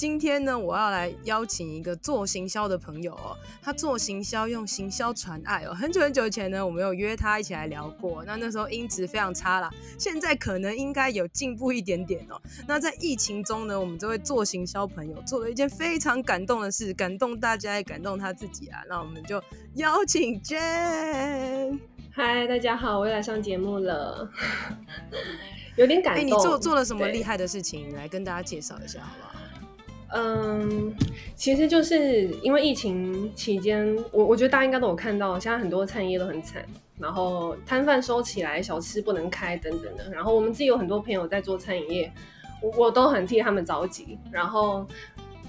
今天呢，我要来邀请一个做行销的朋友哦。他做行销用行销传爱哦。很久很久以前呢，我们有约他一起来聊过。那那时候音质非常差啦，现在可能应该有进步一点点哦。那在疫情中呢，我们这位做行销朋友做了一件非常感动的事，感动大家也感动他自己啊。那我们就邀请 Jane。嗨，大家好，我又来上节目了。有点感动。哎、欸，你做做了什么厉害的事情？你来跟大家介绍一下，好不好？嗯，其实就是因为疫情期间，我我觉得大家应该都有看到，现在很多餐饮业都很惨，然后摊贩收起来，小吃不能开等等的。然后我们自己有很多朋友在做餐饮业，我我都很替他们着急。然后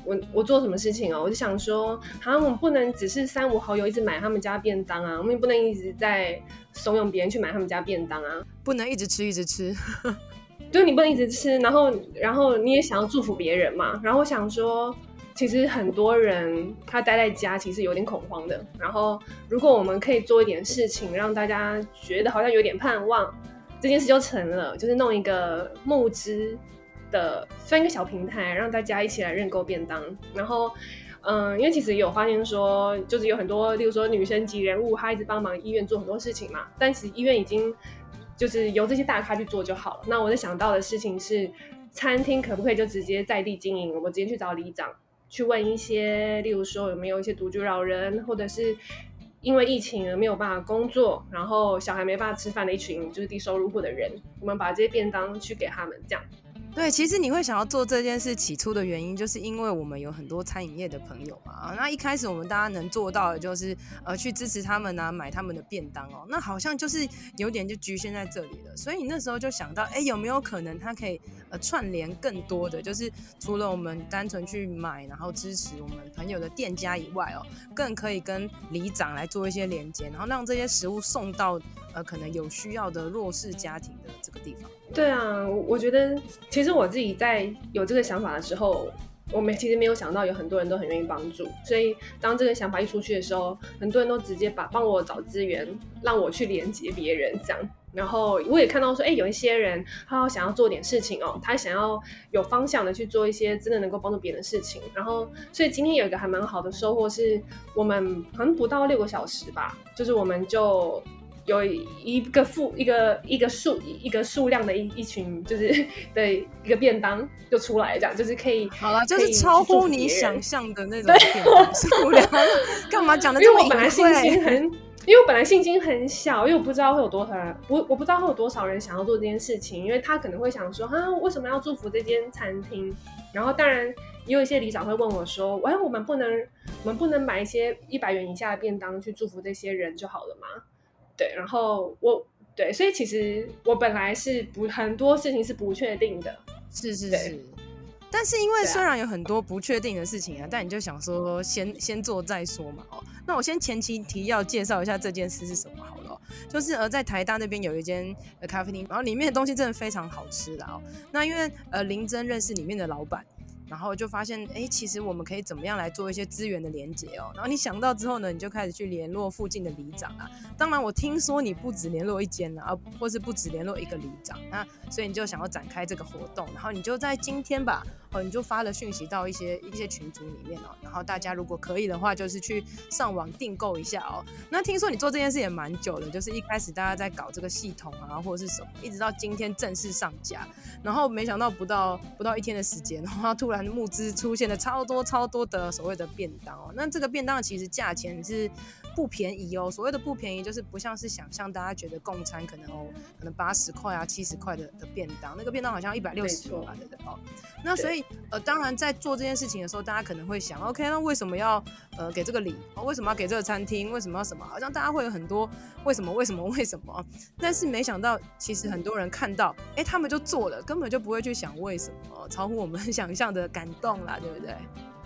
我我做什么事情啊？我就想说，好像我们不能只是三五好友一直买他们家便当啊，我们也不能一直在怂恿别人去买他们家便当啊，不能一直吃一直吃。就你不能一直吃，然后然后你也想要祝福别人嘛。然后我想说，其实很多人他待在家其实有点恐慌的。然后如果我们可以做一点事情，让大家觉得好像有点盼望，这件事就成了。就是弄一个募资的，算一个小平台，让大家一起来认购便当。然后，嗯，因为其实有发现说，就是有很多，例如说女生级人物，她一直帮忙医院做很多事情嘛。但其实医院已经。就是由这些大咖去做就好了。那我在想到的事情是，餐厅可不可以就直接在地经营？我直接去找里长去问一些，例如说有没有一些独居老人，或者是因为疫情而没有办法工作，然后小孩没办法吃饭的一群就是低收入户的人，我们把这些便当去给他们，这样。对，其实你会想要做这件事，起初的原因就是因为我们有很多餐饮业的朋友嘛。那一开始我们大家能做到的就是呃去支持他们啊，买他们的便当哦。那好像就是有点就局限在这里了。所以你那时候就想到，哎，有没有可能他可以呃串联更多的，就是除了我们单纯去买，然后支持我们朋友的店家以外哦，更可以跟里长来做一些连接，然后让这些食物送到呃可能有需要的弱势家庭的这个地方。对啊，我觉得其实我自己在有这个想法的时候，我没其实没有想到有很多人都很愿意帮助，所以当这个想法一出去的时候，很多人都直接把帮我找资源，让我去连接别人这样。然后我也看到说，哎，有一些人他想要做点事情哦，他想要有方向的去做一些真的能够帮助别人的事情。然后，所以今天有一个还蛮好的收获是，我们可能不到六个小时吧，就是我们就。有一个数一个一个数一个数量的一一群就是 的一个便当就出来，这样就是可以好了，就是超乎你想象的那种数量。干嘛讲的这么隐晦？因为我本来信心很，因为我本来信心很小，因为我不知道会有多少人，我我不知道会有多少人想要做这件事情，因为他可能会想说，啊，为什么要祝福这间餐厅？然后当然也有一些里长会问我说，哎，我们不能我们不能买一些一百元以下的便当去祝福这些人就好了吗？对，然后我对，所以其实我本来是不很多事情是不确定的，是是是。但是因为虽然有很多不确定的事情啊，啊但你就想说先先做再说嘛。哦，那我先前期提要介绍一下这件事是什么好了，哦。就是呃在台大那边有一间呃咖啡厅，然后里面的东西真的非常好吃的哦。那因为呃林真认识里面的老板。然后就发现，哎，其实我们可以怎么样来做一些资源的连接哦。然后你想到之后呢，你就开始去联络附近的里长啊。当然，我听说你不止联络一间啊，或是不止联络一个里长，那所以你就想要展开这个活动。然后你就在今天吧，哦，你就发了讯息到一些一些群组里面哦。然后大家如果可以的话，就是去上网订购一下哦。那听说你做这件事也蛮久了，就是一开始大家在搞这个系统啊，或者是什么，一直到今天正式上架。然后没想到不到不到一天的时间，然后突然。募资出现了超多超多的所谓的便当哦，那这个便当其实价钱是不便宜哦。所谓的不便宜，就是不像是想象大家觉得共餐可能哦，可能八十块啊、七十块的的便当，那个便当好像一百六十块的哦。那所以呃，当然在做这件事情的时候，大家可能会想，OK，那为什么要呃给这个礼？哦，为什么要给这个餐厅？为什么要什么？好像大家会有很多为什么？为什么？为什么？但是没想到，其实很多人看到，哎，他们就做了，根本就不会去想为什么，超乎我们 想象的。感动啦，对不对？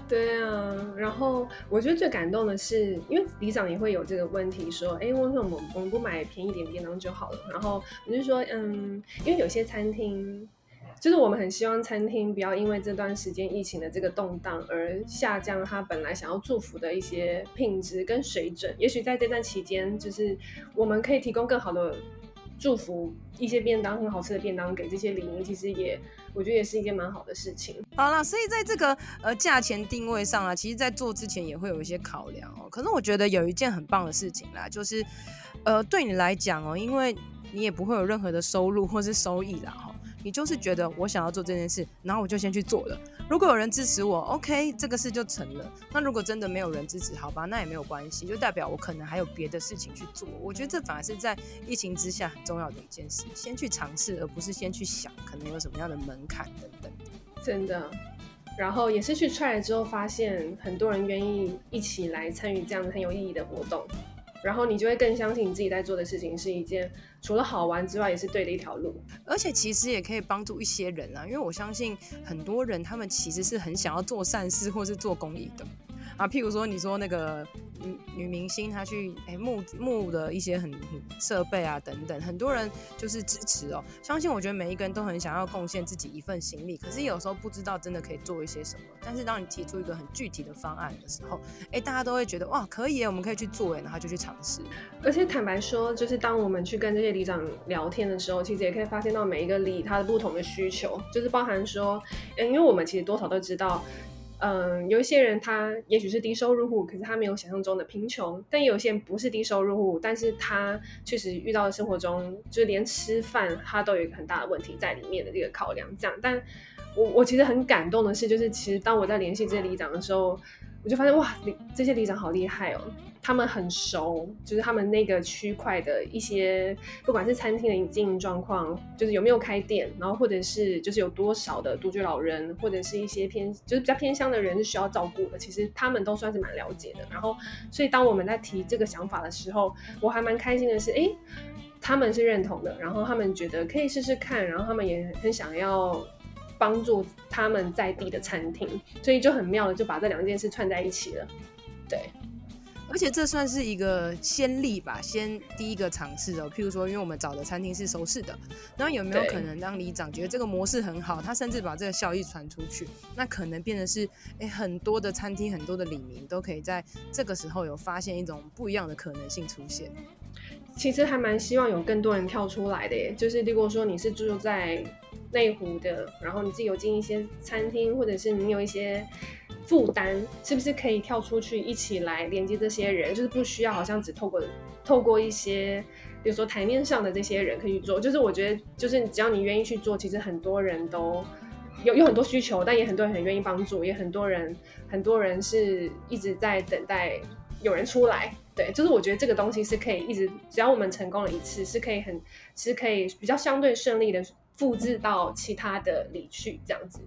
对啊，然后我觉得最感动的是，因为里长也会有这个问题，说，哎，为什么我们我们不买便宜点便当就好了？然后我就说，嗯，因为有些餐厅，就是我们很希望餐厅不要因为这段时间疫情的这个动荡而下降它本来想要祝福的一些品质跟水准。也许在这段期间，就是我们可以提供更好的。祝福一些便当，很好吃的便当给这些礼物，其实也我觉得也是一件蛮好的事情。好了，所以在这个呃价钱定位上啊，其实在做之前也会有一些考量哦。可是我觉得有一件很棒的事情啦，就是呃对你来讲哦，因为你也不会有任何的收入或是收益啦。你就是觉得我想要做这件事，然后我就先去做了。如果有人支持我，OK，这个事就成了。那如果真的没有人支持，好吧，那也没有关系，就代表我可能还有别的事情去做。我觉得这反而是在疫情之下很重要的一件事，先去尝试，而不是先去想可能有什么样的门槛等等。真的，然后也是去 try 了之后，发现很多人愿意一起来参与这样很有意义的活动。然后你就会更相信你自己在做的事情是一件除了好玩之外也是对的一条路，而且其实也可以帮助一些人啊，因为我相信很多人他们其实是很想要做善事或是做公益的。啊，譬如说，你说那个女女明星，她去哎募募的一些很设备啊等等，很多人就是支持哦。相信我觉得每一个人都很想要贡献自己一份心力，可是有时候不知道真的可以做一些什么。但是当你提出一个很具体的方案的时候，哎，大家都会觉得哇，可以，我们可以去做哎，然后就去尝试。而且坦白说，就是当我们去跟这些里长聊天的时候，其实也可以发现到每一个里他的不同的需求，就是包含说，嗯，因为我们其实多少都知道。嗯，有一些人他也许是低收入户，可是他没有想象中的贫穷；但有些人不是低收入户，但是他确实遇到了生活中，就是连吃饭他都有一个很大的问题在里面的这个考量。这样，但我我其实很感动的是，就是其实当我在联系这些里长的时候。我就发现哇，这些里长好厉害哦！他们很熟，就是他们那个区块的一些，不管是餐厅的经营状况，就是有没有开店，然后或者是就是有多少的独居老人，或者是一些偏就是比较偏乡的人是需要照顾的，其实他们都算是蛮了解的。然后，所以当我们在提这个想法的时候，我还蛮开心的是，哎，他们是认同的，然后他们觉得可以试试看，然后他们也很想要。帮助他们在地的餐厅，所以就很妙的就把这两件事串在一起了。对，而且这算是一个先例吧，先第一个尝试哦。譬如说，因为我们找的餐厅是熟识的，然后有没有可能让里长觉得这个模式很好，他甚至把这个效益传出去，那可能变成是哎很多的餐厅，很多的里民都可以在这个时候有发现一种不一样的可能性出现。其实还蛮希望有更多人跳出来的耶，就是如果说你是住在内湖的，然后你自己有进一些餐厅，或者是你有一些负担，是不是可以跳出去一起来连接这些人？就是不需要好像只透过透过一些，比如说台面上的这些人可以去做。就是我觉得，就是只要你愿意去做，其实很多人都有有很多需求，但也很多人很愿意帮助，也很多人很多人是一直在等待有人出来。对，就是我觉得这个东西是可以一直，只要我们成功了一次，是可以很，是可以比较相对顺利的复制到其他的里去这样子。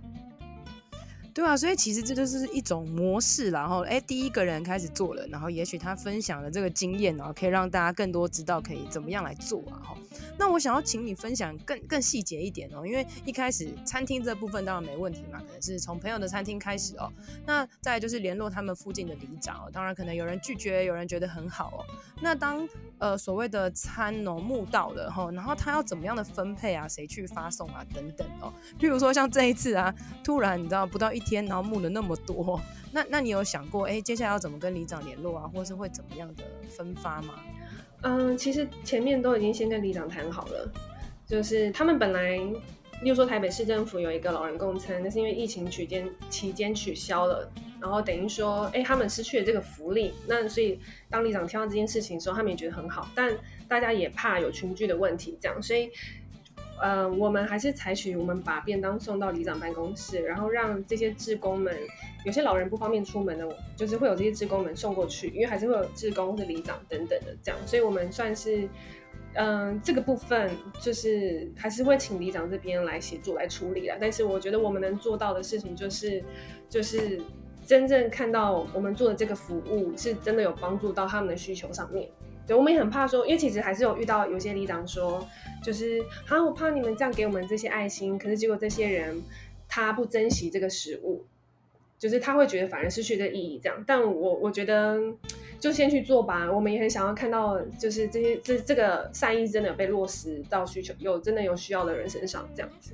对啊，所以其实这就是一种模式，然后哎，第一个人开始做了，然后也许他分享了这个经验，然后可以让大家更多知道可以怎么样来做啊。哈，那我想要请你分享更更细节一点哦，因为一开始餐厅这部分当然没问题嘛，可能是从朋友的餐厅开始哦。那再就是联络他们附近的里长哦，当然可能有人拒绝，有人觉得很好哦。那当呃所谓的餐农募到了哈，然后他要怎么样的分配啊？谁去发送啊？等等哦。譬如说像这一次啊，突然你知道不到一天，然后募了那么多，那那你有想过，哎，接下来要怎么跟里长联络啊，或是会怎么样的分发吗？嗯，其实前面都已经先跟里长谈好了，就是他们本来，例如说台北市政府有一个老人共餐，但是因为疫情期间期间取消了，然后等于说，哎，他们失去了这个福利，那所以当里长听到这件事情的时候，他们也觉得很好，但大家也怕有群聚的问题，这样，所以。呃，我们还是采取我们把便当送到里长办公室，然后让这些志工们，有些老人不方便出门的，就是会有这些志工们送过去，因为还是会有志工或者里长等等的这样，所以我们算是，嗯、这个部分就是还是会请里长这边来协助来处理啦。但是我觉得我们能做到的事情就是，就是真正看到我们做的这个服务是真的有帮助到他们的需求上面。对，我们也很怕说，因为其实还是有遇到有些里长说，就是啊，我怕你们这样给我们这些爱心，可是结果这些人他不珍惜这个食物，就是他会觉得反而失去这意义这样。但我我觉得就先去做吧，我们也很想要看到，就是这些这这个善意真的被落实到需求有真的有需要的人身上这样子。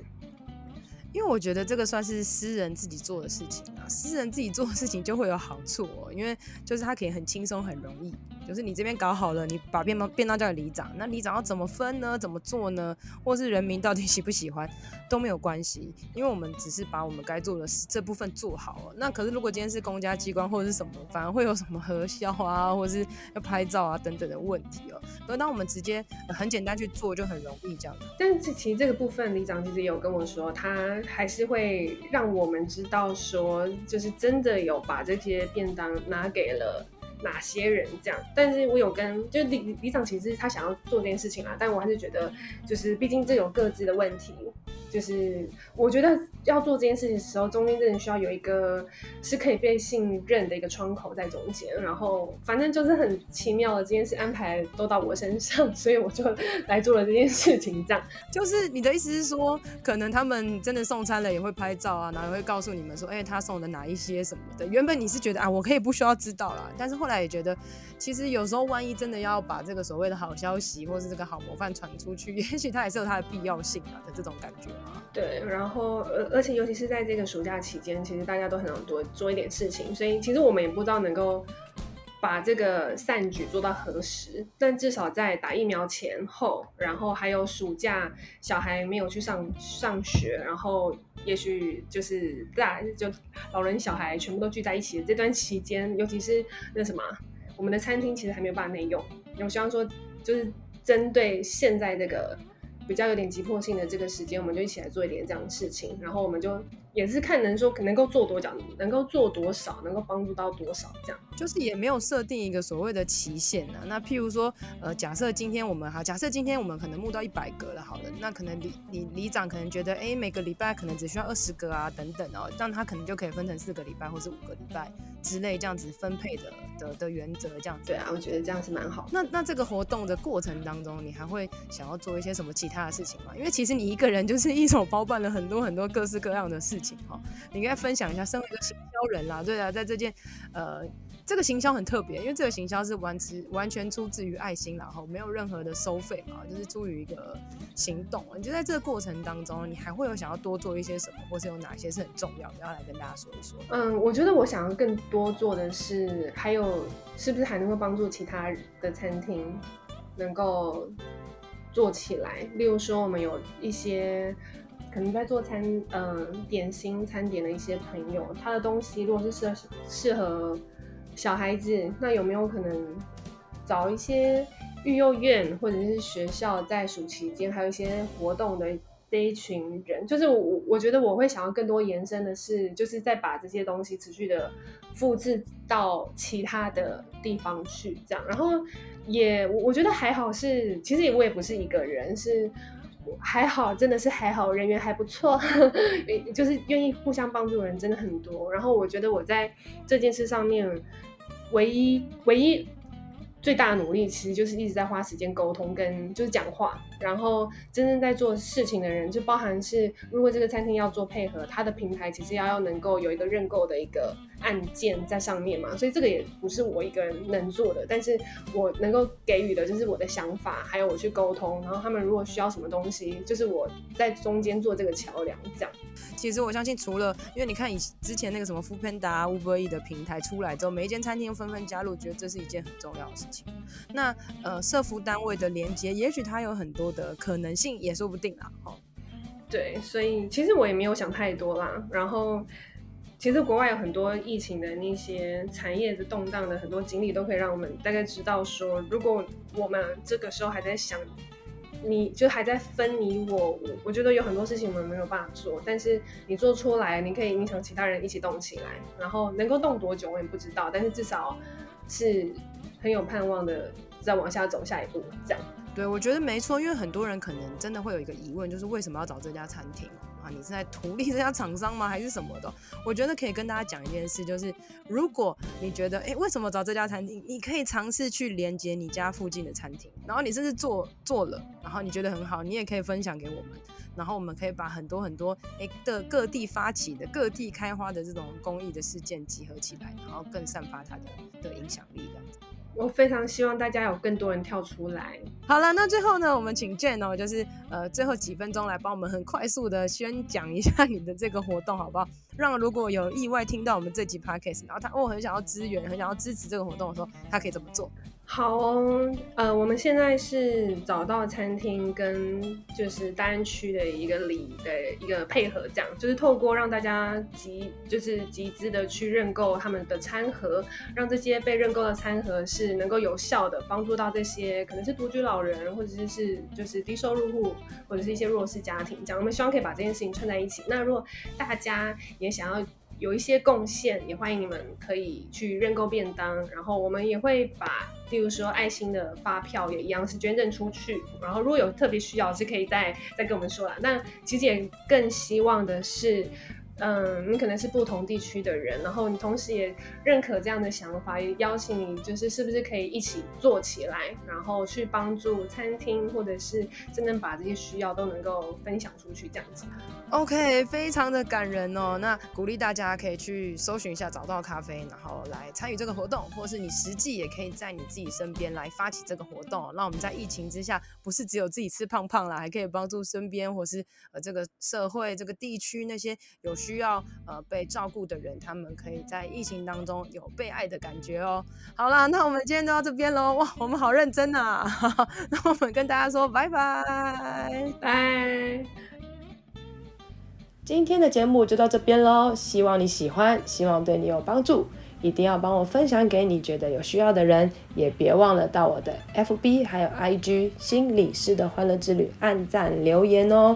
因为我觉得这个算是私人自己做的事情啊，私人自己做的事情就会有好处哦，因为就是他可以很轻松很容易，就是你这边搞好了，你把便当便当交给里长，那里长要怎么分呢？怎么做呢？或是人民到底喜不喜欢都没有关系，因为我们只是把我们该做的这部分做好了。那可是如果今天是公家机关或者是什么，反而会有什么核销啊，或者是要拍照啊等等的问题哦。而当我们直接很简单去做，就很容易这样。但是其实这个部分，里长其实有跟我说，他。还是会让我们知道说，就是真的有把这些便当拿给了哪些人这样。但是我有跟，就李李长其实他想要做这件事情啊，但我还是觉得，就是毕竟这有各自的问题。就是我觉得要做这件事情的时候，中间真的需要有一个是可以被信任的一个窗口在中间。然后反正就是很奇妙的这件事安排都到我身上，所以我就来做了这件事情。这样就是你的意思是说，可能他们真的送餐了也会拍照啊，然后也会告诉你们说，哎、他送的哪一些什么的。原本你是觉得啊，我可以不需要知道啦，但是后来也觉得，其实有时候万一真的要把这个所谓的好消息或是这个好模范传出去，也许它也是有它的必要性啊的这种感觉。对，然后而而且尤其是在这个暑假期间，其实大家都很想多做一点事情，所以其实我们也不知道能够把这个善举做到何时，但至少在打疫苗前后，然后还有暑假小孩没有去上上学，然后也许就是大就老人小孩全部都聚在一起的这段期间，尤其是那什么，我们的餐厅其实还没有办法内用，我希望说就是针对现在这个。比较有点急迫性的这个时间，我们就一起来做一点这样的事情，然后我们就也是看能说可能够做多久，能够做多少，能够帮助到多少，这样就是也没有设定一个所谓的期限啊。那譬如说，呃，假设今天我们哈，假设今天我们可能募到一百个了，好了，那可能里里里长可能觉得，哎、欸，每个礼拜可能只需要二十个啊，等等哦，这样他可能就可以分成四个礼拜或是五个礼拜之类这样子分配的的的原则，这样子。对啊，我觉得这样是蛮好。那那这个活动的过程当中，你还会想要做一些什么其他的事情吗？因为其实你一个人就是一手包办了很多很多各式各样的事情哈。你应该分享一下，身为一个行销人啦，对啊，在这件呃。这个行销很特别，因为这个行销是完全完全出自于爱心，然后没有任何的收费嘛，就是出于一个行动。你就在这个过程当中，你还会有想要多做一些什么，或是有哪些是很重要的，要来跟大家说一说？嗯，我觉得我想要更多做的是，还有是不是还能够帮助其他的餐厅能够做起来？例如说，我们有一些可能在做餐嗯点心餐点的一些朋友，他的东西如果是适适合。小孩子，那有没有可能找一些育幼院或者是学校，在暑期间还有一些活动的这一群人？就是我，我觉得我会想要更多延伸的是，就是再把这些东西持续的复制到其他的地方去，这样。然后也，我觉得还好是，其实我也不是一个人，是还好，真的是还好，人缘还不错，就是愿意互相帮助的人真的很多。然后我觉得我在这件事上面。唯一唯一最大的努力，其实就是一直在花时间沟通，跟就是讲话。然后真正在做事情的人，就包含是，如果这个餐厅要做配合，它的平台其实要要能够有一个认购的一个按键在上面嘛。所以这个也不是我一个人能做的，但是我能够给予的就是我的想法，还有我去沟通。然后他们如果需要什么东西，就是我在中间做这个桥梁，这样。其实我相信，除了因为你看以之前那个什么 Foodpanda、Uber E 的平台出来之后，每一间餐厅纷纷加入，觉得这是一件很重要的事情。那呃，社服单位的连接，也许它有很多的可能性，也说不定啦。哦，对，所以其实我也没有想太多啦。然后，其实国外有很多疫情的那些产业的动荡的很多经历，都可以让我们大概知道说，如果我们这个时候还在想。你就还在分你我，我我觉得有很多事情我们没有办法做，但是你做出来，你可以影响其他人一起动起来，然后能够动多久我也不知道，但是至少是很有盼望的，再往下走下一步这样。对，我觉得没错，因为很多人可能真的会有一个疑问，就是为什么要找这家餐厅啊？你是在图利这家厂商吗？还是什么的？我觉得可以跟大家讲一件事，就是如果你觉得，哎，为什么找这家餐厅？你可以尝试去连接你家附近的餐厅，然后你甚至做做了，然后你觉得很好，你也可以分享给我们，然后我们可以把很多很多哎的各地发起的、各地开花的这种公益的事件集合起来，然后更散发它的的影响力，这样子。我非常希望大家有更多人跳出来。好了，那最后呢，我们请 Jane 哦，就是呃最后几分钟来帮我们很快速的宣讲一下你的这个活动，好不好？让如果有意外听到我们这集 Podcast，然后他哦很想要支援，很想要支持这个活动的时候，他可以怎么做？好哦，呃，我们现在是找到餐厅跟就是单区的一个里的一个配合，这样就是透过让大家集就是集资的去认购他们的餐盒，让这些被认购的餐盒是能够有效的帮助到这些可能是独居老人或者是是就是低收入户或者是一些弱势家庭，这样我们希望可以把这件事情串在一起。那如果大家也想要。有一些贡献，也欢迎你们可以去认购便当，然后我们也会把，例如说爱心的发票也一样是捐赠出去，然后如果有特别需要，是可以再再跟我们说啦。那其实也更希望的是。嗯，你可能是不同地区的人，然后你同时也认可这样的想法，也邀请你，就是是不是可以一起做起来，然后去帮助餐厅，或者是真正把这些需要都能够分享出去，这样子。OK，非常的感人哦。那鼓励大家可以去搜寻一下，找到咖啡，然后来参与这个活动，或是你实际也可以在你自己身边来发起这个活动，让我们在疫情之下，不是只有自己吃胖胖啦，还可以帮助身边或是呃这个社会、这个地区那些有。需要呃被照顾的人，他们可以在疫情当中有被爱的感觉哦。好啦，那我们今天就到这边喽。哇，我们好认真呐、啊！那我们跟大家说拜拜拜。今天的节目就到这边喽，希望你喜欢，希望对你有帮助。一定要帮我分享给你觉得有需要的人，也别忘了到我的 FB 还有 IG 心理师的欢乐之旅按赞留言哦。